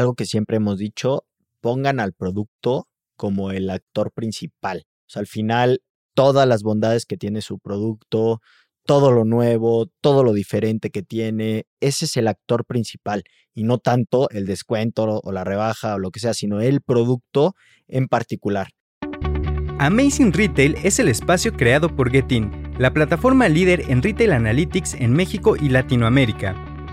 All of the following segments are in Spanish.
algo que siempre hemos dicho, pongan al producto como el actor principal. O sea, al final, todas las bondades que tiene su producto, todo lo nuevo, todo lo diferente que tiene, ese es el actor principal y no tanto el descuento o la rebaja o lo que sea, sino el producto en particular. Amazing Retail es el espacio creado por Getin, la plataforma líder en retail analytics en México y Latinoamérica.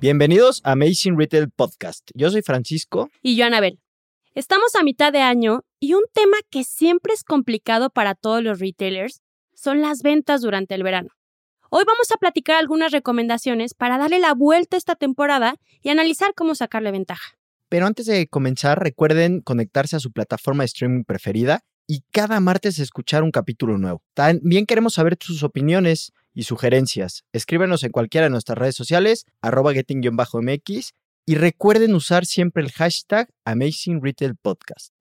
Bienvenidos a Amazing Retail Podcast. Yo soy Francisco. Y yo, Anabel. Estamos a mitad de año y un tema que siempre es complicado para todos los retailers son las ventas durante el verano. Hoy vamos a platicar algunas recomendaciones para darle la vuelta a esta temporada y analizar cómo sacarle ventaja. Pero antes de comenzar, recuerden conectarse a su plataforma de streaming preferida y cada martes escuchar un capítulo nuevo. También queremos saber sus opiniones y sugerencias. Escríbenos en cualquiera de nuestras redes sociales, arroba getting-mx, y recuerden usar siempre el hashtag Amazing Retail Podcast.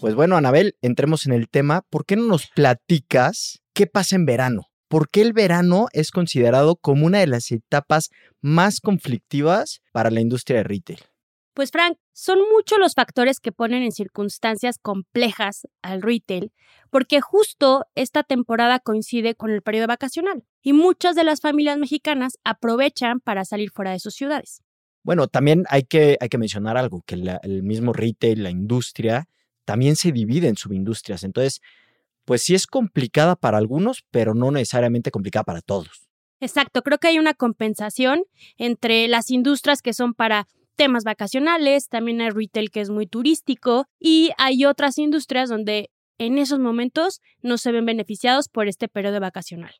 Pues bueno, Anabel, entremos en el tema. ¿Por qué no nos platicas qué pasa en verano? ¿Por qué el verano es considerado como una de las etapas más conflictivas para la industria de retail? Pues Frank, son muchos los factores que ponen en circunstancias complejas al retail, porque justo esta temporada coincide con el periodo vacacional y muchas de las familias mexicanas aprovechan para salir fuera de sus ciudades. Bueno, también hay que, hay que mencionar algo, que el mismo retail, la industria, también se divide en subindustrias. Entonces, pues sí es complicada para algunos, pero no necesariamente complicada para todos. Exacto, creo que hay una compensación entre las industrias que son para temas vacacionales, también hay retail que es muy turístico y hay otras industrias donde en esos momentos no se ven beneficiados por este periodo vacacional.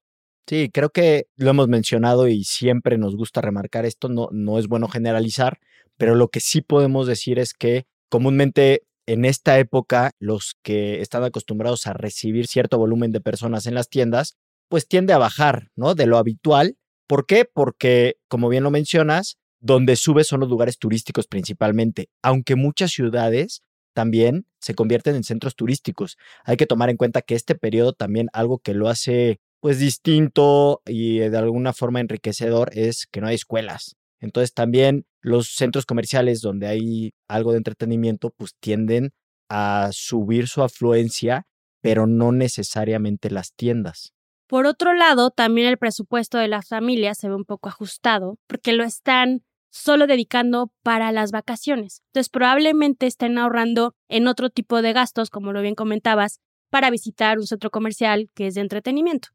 Sí, creo que lo hemos mencionado y siempre nos gusta remarcar esto, no, no es bueno generalizar, pero lo que sí podemos decir es que comúnmente en esta época los que están acostumbrados a recibir cierto volumen de personas en las tiendas, pues tiende a bajar, ¿no? De lo habitual. ¿Por qué? Porque, como bien lo mencionas, donde sube son los lugares turísticos principalmente, aunque muchas ciudades también se convierten en centros turísticos. Hay que tomar en cuenta que este periodo también algo que lo hace pues distinto y de alguna forma enriquecedor es que no hay escuelas. Entonces también los centros comerciales donde hay algo de entretenimiento pues tienden a subir su afluencia, pero no necesariamente las tiendas. Por otro lado, también el presupuesto de las familias se ve un poco ajustado porque lo están solo dedicando para las vacaciones. Entonces probablemente estén ahorrando en otro tipo de gastos, como lo bien comentabas, para visitar un centro comercial que es de entretenimiento.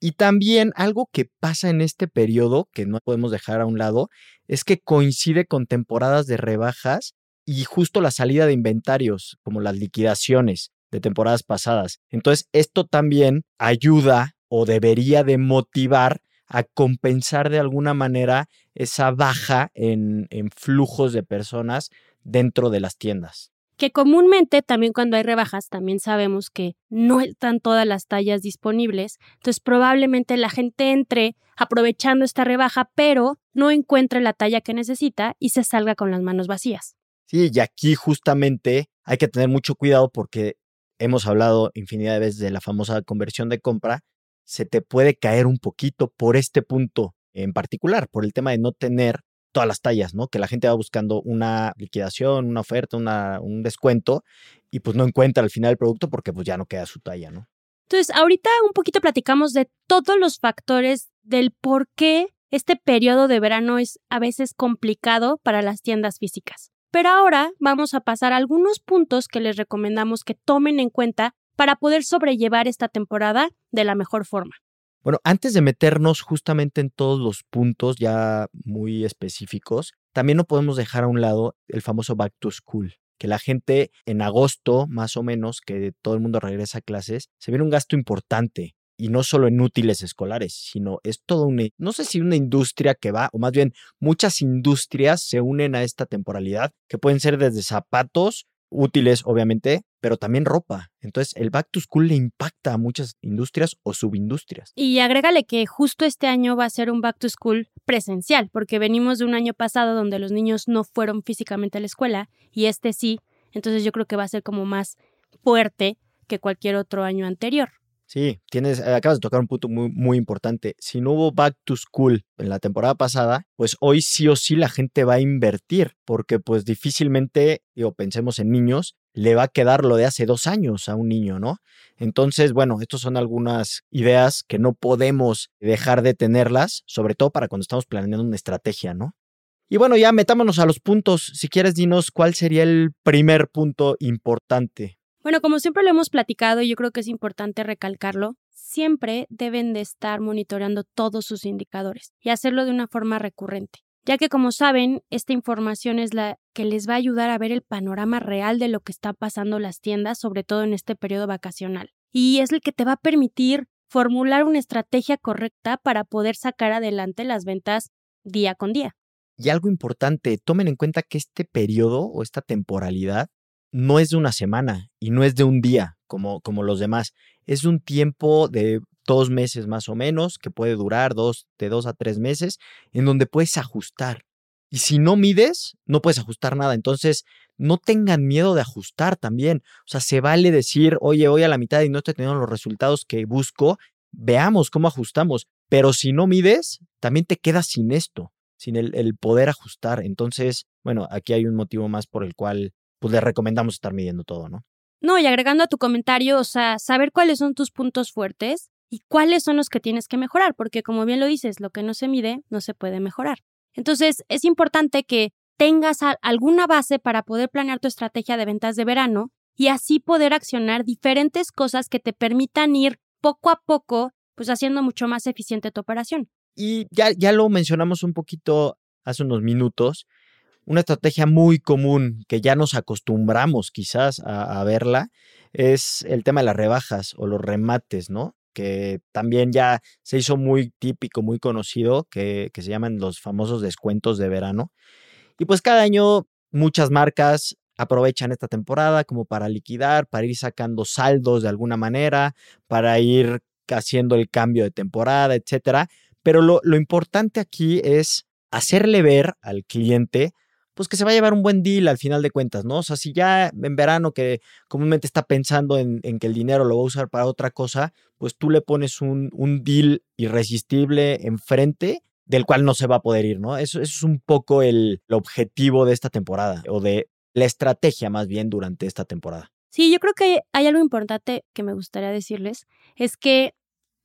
Y también algo que pasa en este periodo, que no podemos dejar a un lado, es que coincide con temporadas de rebajas y justo la salida de inventarios, como las liquidaciones de temporadas pasadas. Entonces, esto también ayuda o debería de motivar a compensar de alguna manera esa baja en, en flujos de personas dentro de las tiendas que comúnmente también cuando hay rebajas también sabemos que no están todas las tallas disponibles, entonces probablemente la gente entre aprovechando esta rebaja, pero no encuentre la talla que necesita y se salga con las manos vacías. Sí, y aquí justamente hay que tener mucho cuidado porque hemos hablado infinidad de veces de la famosa conversión de compra, se te puede caer un poquito por este punto en particular, por el tema de no tener todas las tallas, ¿no? Que la gente va buscando una liquidación, una oferta, una, un descuento y pues no encuentra al final el producto porque pues ya no queda su talla, ¿no? Entonces, ahorita un poquito platicamos de todos los factores del por qué este periodo de verano es a veces complicado para las tiendas físicas. Pero ahora vamos a pasar a algunos puntos que les recomendamos que tomen en cuenta para poder sobrellevar esta temporada de la mejor forma. Bueno, antes de meternos justamente en todos los puntos ya muy específicos, también no podemos dejar a un lado el famoso back to school, que la gente en agosto, más o menos, que todo el mundo regresa a clases, se viene un gasto importante y no solo en útiles escolares, sino es todo una, no sé si una industria que va, o más bien muchas industrias se unen a esta temporalidad, que pueden ser desde zapatos, útiles obviamente, pero también ropa. Entonces el back to school le impacta a muchas industrias o subindustrias. Y agrégale que justo este año va a ser un back to school presencial, porque venimos de un año pasado donde los niños no fueron físicamente a la escuela y este sí, entonces yo creo que va a ser como más fuerte que cualquier otro año anterior. Sí, tienes, acabas de tocar un punto muy, muy importante. Si no hubo back to school en la temporada pasada, pues hoy sí o sí la gente va a invertir, porque pues difícilmente, digo, pensemos en niños, le va a quedar lo de hace dos años a un niño, ¿no? Entonces, bueno, estas son algunas ideas que no podemos dejar de tenerlas, sobre todo para cuando estamos planeando una estrategia, ¿no? Y bueno, ya metámonos a los puntos. Si quieres, dinos cuál sería el primer punto importante bueno, como siempre lo hemos platicado yo creo que es importante recalcarlo, siempre deben de estar monitoreando todos sus indicadores y hacerlo de una forma recurrente, ya que como saben, esta información es la que les va a ayudar a ver el panorama real de lo que está pasando las tiendas, sobre todo en este periodo vacacional. Y es el que te va a permitir formular una estrategia correcta para poder sacar adelante las ventas día con día. Y algo importante, tomen en cuenta que este periodo o esta temporalidad no es de una semana y no es de un día como, como los demás. Es un tiempo de dos meses más o menos, que puede durar dos, de dos a tres meses, en donde puedes ajustar. Y si no mides, no puedes ajustar nada. Entonces, no tengan miedo de ajustar también. O sea, se vale decir, oye, voy a la mitad y no estoy teniendo los resultados que busco. Veamos cómo ajustamos. Pero si no mides, también te quedas sin esto, sin el, el poder ajustar. Entonces, bueno, aquí hay un motivo más por el cual pues le recomendamos estar midiendo todo, ¿no? No, y agregando a tu comentario, o sea, saber cuáles son tus puntos fuertes y cuáles son los que tienes que mejorar, porque como bien lo dices, lo que no se mide no se puede mejorar. Entonces, es importante que tengas alguna base para poder planear tu estrategia de ventas de verano y así poder accionar diferentes cosas que te permitan ir poco a poco, pues haciendo mucho más eficiente tu operación. Y ya, ya lo mencionamos un poquito hace unos minutos, una estrategia muy común que ya nos acostumbramos quizás a, verla es el tema de las rebajas o los remates, ¿no? Que también ya se hizo muy típico, muy conocido, que, que se llaman los famosos descuentos de verano. Y pues cada año muchas marcas aprovechan esta temporada como para liquidar, para ir sacando saldos de alguna manera, para ir haciendo el cambio de temporada, etcétera. Pero lo, lo importante aquí es hacerle ver al cliente pues que se va a llevar un buen deal al final de cuentas, ¿no? O sea, si ya en verano que comúnmente está pensando en, que el dinero lo va a usar para otra cosa, pues tú le pones un, un deal irresistible enfrente del cual no se va a poder ir, ¿no? Eso, es un poco el objetivo de esta temporada o de la estrategia más bien durante esta temporada. Sí, yo creo que hay algo importante que me gustaría decirles, es que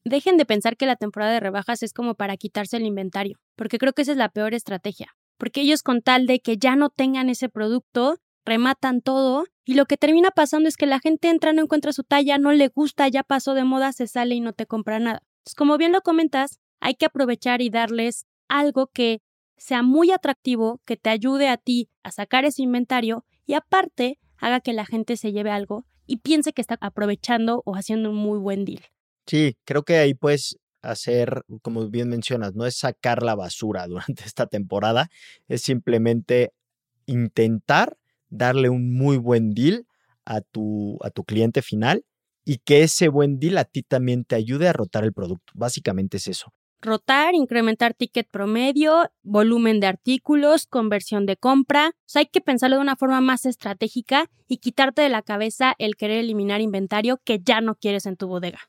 dejen de pensar que la temporada de rebajas es como para quitarse el inventario, porque creo que esa es la peor estrategia porque ellos con tal de que ya no tengan ese producto, rematan todo y lo que termina pasando es que la gente entra, no encuentra su talla, no le gusta, ya pasó de moda, se sale y no te compra nada. Entonces, como bien lo comentas, hay que aprovechar y darles algo que sea muy atractivo, que te ayude a ti a sacar ese inventario y aparte haga que la gente se lleve algo y piense que está aprovechando o haciendo un muy buen deal. Sí, creo que ahí pues hacer, como bien mencionas, no es sacar la basura durante esta temporada, es simplemente intentar darle un muy buen deal a tu, a tu cliente final y que ese buen deal a ti también te ayude a rotar el producto. Básicamente es eso rotar, incrementar ticket promedio, volumen de artículos, conversión de compra. O sea, hay que pensarlo de una forma más estratégica y quitarte de la cabeza el querer eliminar inventario que ya no quieres en tu bodega.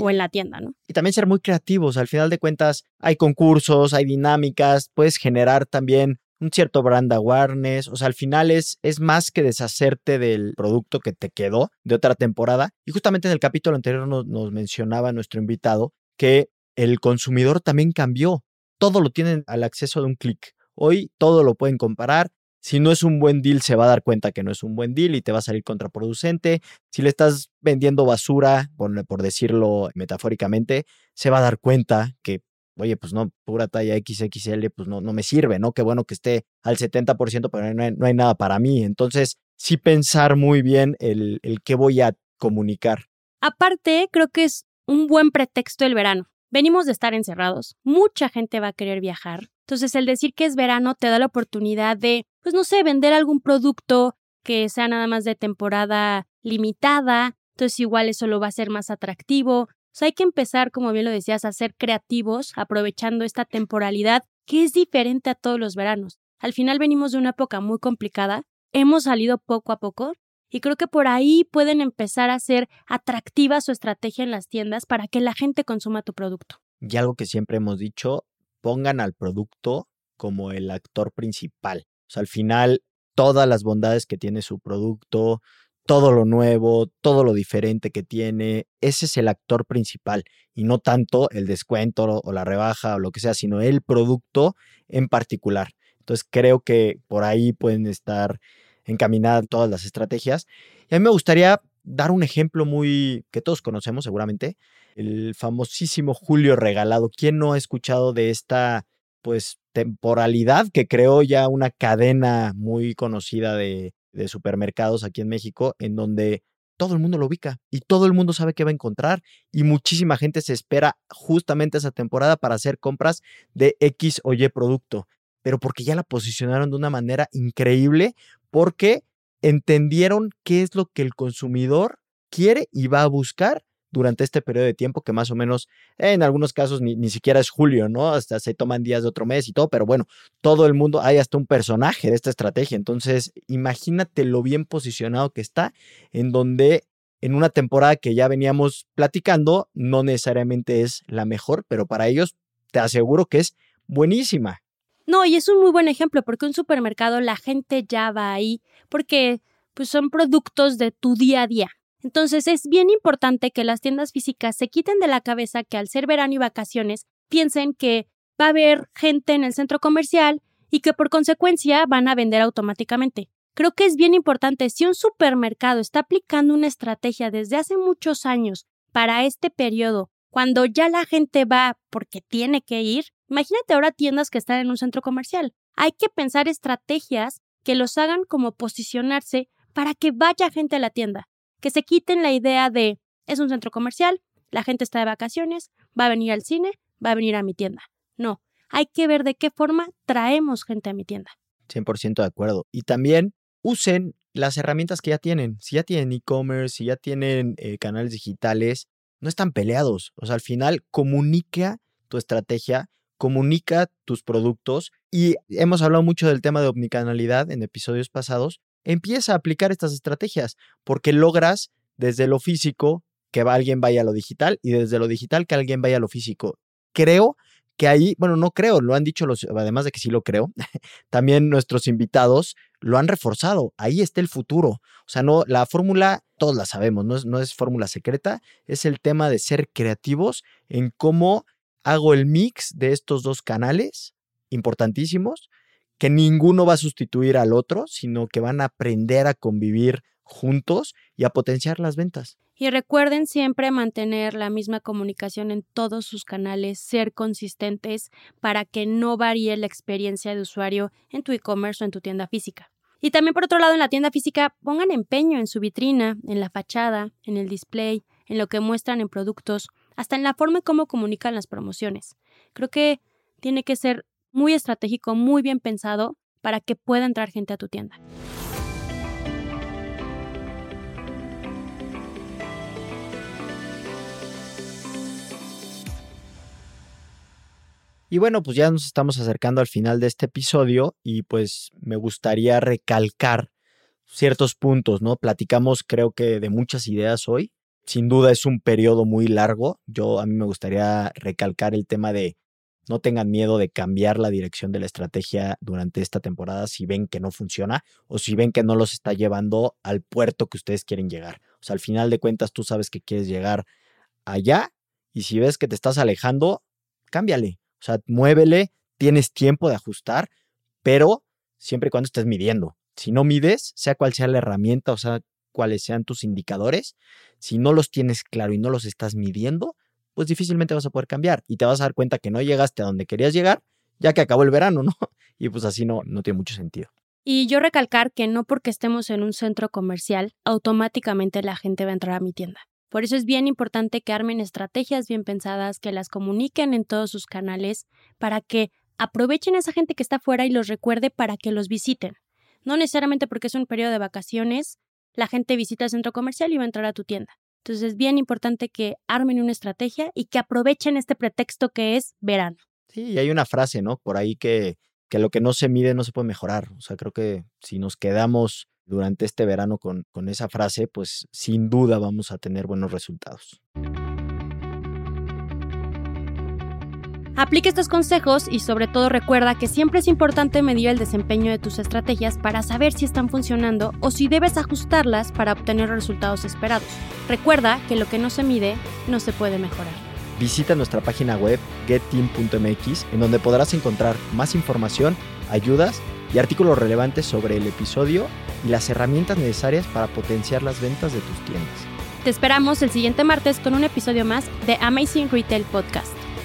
O en la tienda, ¿no? Y también ser muy creativos. Al final de cuentas, hay concursos, hay dinámicas, puedes generar también un cierto brand awareness. O sea, al final es, es más que deshacerte del producto que te quedó de otra temporada. Y justamente en el capítulo anterior nos mencionaba nuestro invitado que el consumidor también cambió. Todo lo tienen al acceso de un clic. Hoy todo lo pueden comparar. Si no es un buen deal, se va a dar cuenta que no es un buen deal y te va a salir contraproducente. Si le estás vendiendo basura, por, decirlo metafóricamente, se va a dar cuenta que, oye, pues no, pura talla XXL, pues no, no me sirve, ¿no? Qué bueno que esté al 70%, pero no hay, no hay nada para mí. Entonces, sí pensar muy bien el, el qué voy a comunicar. Aparte, creo que es un buen pretexto el verano. Venimos de estar encerrados, mucha gente va a querer viajar. Entonces, el decir que es verano te da la oportunidad de, pues no sé, vender algún producto que sea nada más de temporada limitada. Entonces, igual eso lo va a hacer más atractivo. O hay que empezar, como bien lo decías, a ser creativos, aprovechando esta temporalidad que es diferente a todos los veranos. Al final venimos de una época muy complicada, hemos salido poco a poco y creo que por ahí pueden empezar a ser atractiva su estrategia en las tiendas para que la gente consuma tu producto. Y algo que siempre hemos dicho, pongan al producto como el actor principal. O sea, al final, todas las bondades que tiene su producto, todo lo nuevo, todo lo diferente que tiene, ese es el actor principal y no tanto el descuento o la rebaja o lo que sea, sino el producto en particular. Entonces creo que por ahí pueden estar encaminadas todas las estrategias. Y a mí me gustaría dar un ejemplo muy que todos conocemos seguramente, el famosísimo Julio Regalado. ¿Quién no ha escuchado de esta pues temporalidad que creó ya una cadena muy conocida de, de supermercados aquí en México en donde todo el mundo lo ubica y todo el mundo sabe qué va a encontrar y muchísima gente se espera justamente esa temporada para hacer compras de X o Y producto, pero porque ya la posicionaron de una manera increíble, porque entendieron qué es lo que el consumidor quiere y va a buscar durante este periodo de tiempo que más o menos en algunos casos ni, ni, siquiera es julio, ¿no? Hasta se toman días de otro mes y todo, pero bueno, todo el mundo, hay hasta un personaje de esta estrategia. Entonces, imagínate lo bien posicionado que está, en donde en una temporada que ya veníamos platicando, no necesariamente es la mejor, pero para ellos te aseguro que es buenísima. No, y es un muy buen ejemplo porque un supermercado la gente ya va ahí porque pues son productos de tu día a día. Entonces es bien importante que las tiendas físicas se quiten de la cabeza que al ser verano y vacaciones piensen que va a haber gente en el centro comercial y que por consecuencia van a vender automáticamente. Creo que es bien importante si un supermercado está aplicando una estrategia desde hace muchos años para este periodo, cuando ya la gente va porque tiene que ir, imagínate ahora tiendas que están en un centro comercial. Hay que pensar estrategias que los hagan como posicionarse para que vaya gente a la tienda que se quiten la idea de es un centro comercial, la gente está de vacaciones, va a venir al cine, va a venir a mi tienda. No, hay que ver de qué forma traemos gente a mi tienda. 100% de acuerdo. Y también usen las herramientas que ya tienen. Si ya tienen e-commerce, si ya tienen eh, canales digitales, no están peleados. O sea, al final comunica tu estrategia, comunica tus productos y hemos hablado mucho del tema de omnicanalidad en episodios pasados empieza a aplicar estas estrategias porque logras desde lo físico que alguien vaya a lo digital y desde lo digital que alguien vaya a lo físico. Creo que ahí, bueno, no creo, lo han dicho los, además de que sí lo creo, también nuestros invitados lo han reforzado. Ahí está el futuro. O sea, no, la fórmula, todos la sabemos, no es, no es fórmula secreta, es el tema de ser creativos en cómo hago el mix de estos dos canales importantísimos que ninguno va a sustituir al otro, sino que van a aprender a convivir juntos y a potenciar las ventas. Y recuerden siempre mantener la misma comunicación en todos sus canales, ser consistentes para que no varíe la experiencia de usuario en tu e-commerce o en tu tienda física. Y también por otro lado, en la tienda física, pongan empeño en su vitrina, en la fachada, en el display, en lo que muestran en productos, hasta en la forma en cómo comunican las promociones. Creo que tiene que ser muy estratégico, muy bien pensado para que pueda entrar gente a tu tienda. Y bueno, pues ya nos estamos acercando al final de este episodio y pues me gustaría recalcar ciertos puntos, ¿no? Platicamos creo que de muchas ideas hoy. Sin duda es un periodo muy largo. Yo a mí me gustaría recalcar el tema de no tengan miedo de cambiar la dirección de la estrategia durante esta temporada si ven que no funciona o si ven que no los está llevando al puerto que ustedes quieren llegar. O sea, al final de cuentas tú sabes que quieres llegar allá y si ves que te estás alejando, cámbiale. O sea, muévele, tienes tiempo de ajustar, pero siempre y cuando estés midiendo. Si no mides, sea cual sea la herramienta, o sea, cuáles sean tus indicadores, si no los tienes claro y no los estás midiendo, pues difícilmente vas a poder cambiar y te vas a dar cuenta que no llegaste a donde querías llegar ya que acabó el verano, ¿no? Y pues así no, no tiene mucho sentido. Y yo recalcar que no porque estemos en un centro comercial, automáticamente la gente va a entrar a mi tienda. Por eso es bien importante que armen estrategias bien pensadas, que las comuniquen en todos sus canales para que aprovechen a esa gente que está afuera y los recuerde para que los visiten. No necesariamente porque es un periodo de vacaciones, la gente visita el centro comercial y va a entrar a tu tienda. Entonces es bien importante que armen una estrategia y que aprovechen este pretexto que es verano. Sí, y hay una frase, ¿no? Por ahí que, que lo que no se mide no se puede mejorar. O sea, creo que si nos quedamos durante este verano con, con esa frase, pues sin duda vamos a tener buenos resultados. Aplica estos consejos y sobre todo recuerda que siempre es importante medir el desempeño de tus estrategias para saber si están funcionando o si debes ajustarlas para obtener los resultados esperados. Recuerda que lo que no se mide no se puede mejorar. Visita nuestra página web getteam.mx en donde podrás encontrar más información, ayudas y artículos relevantes sobre el episodio y las herramientas necesarias para potenciar las ventas de tus tiendas. Te esperamos el siguiente martes con un episodio más de Amazing Retail Podcast.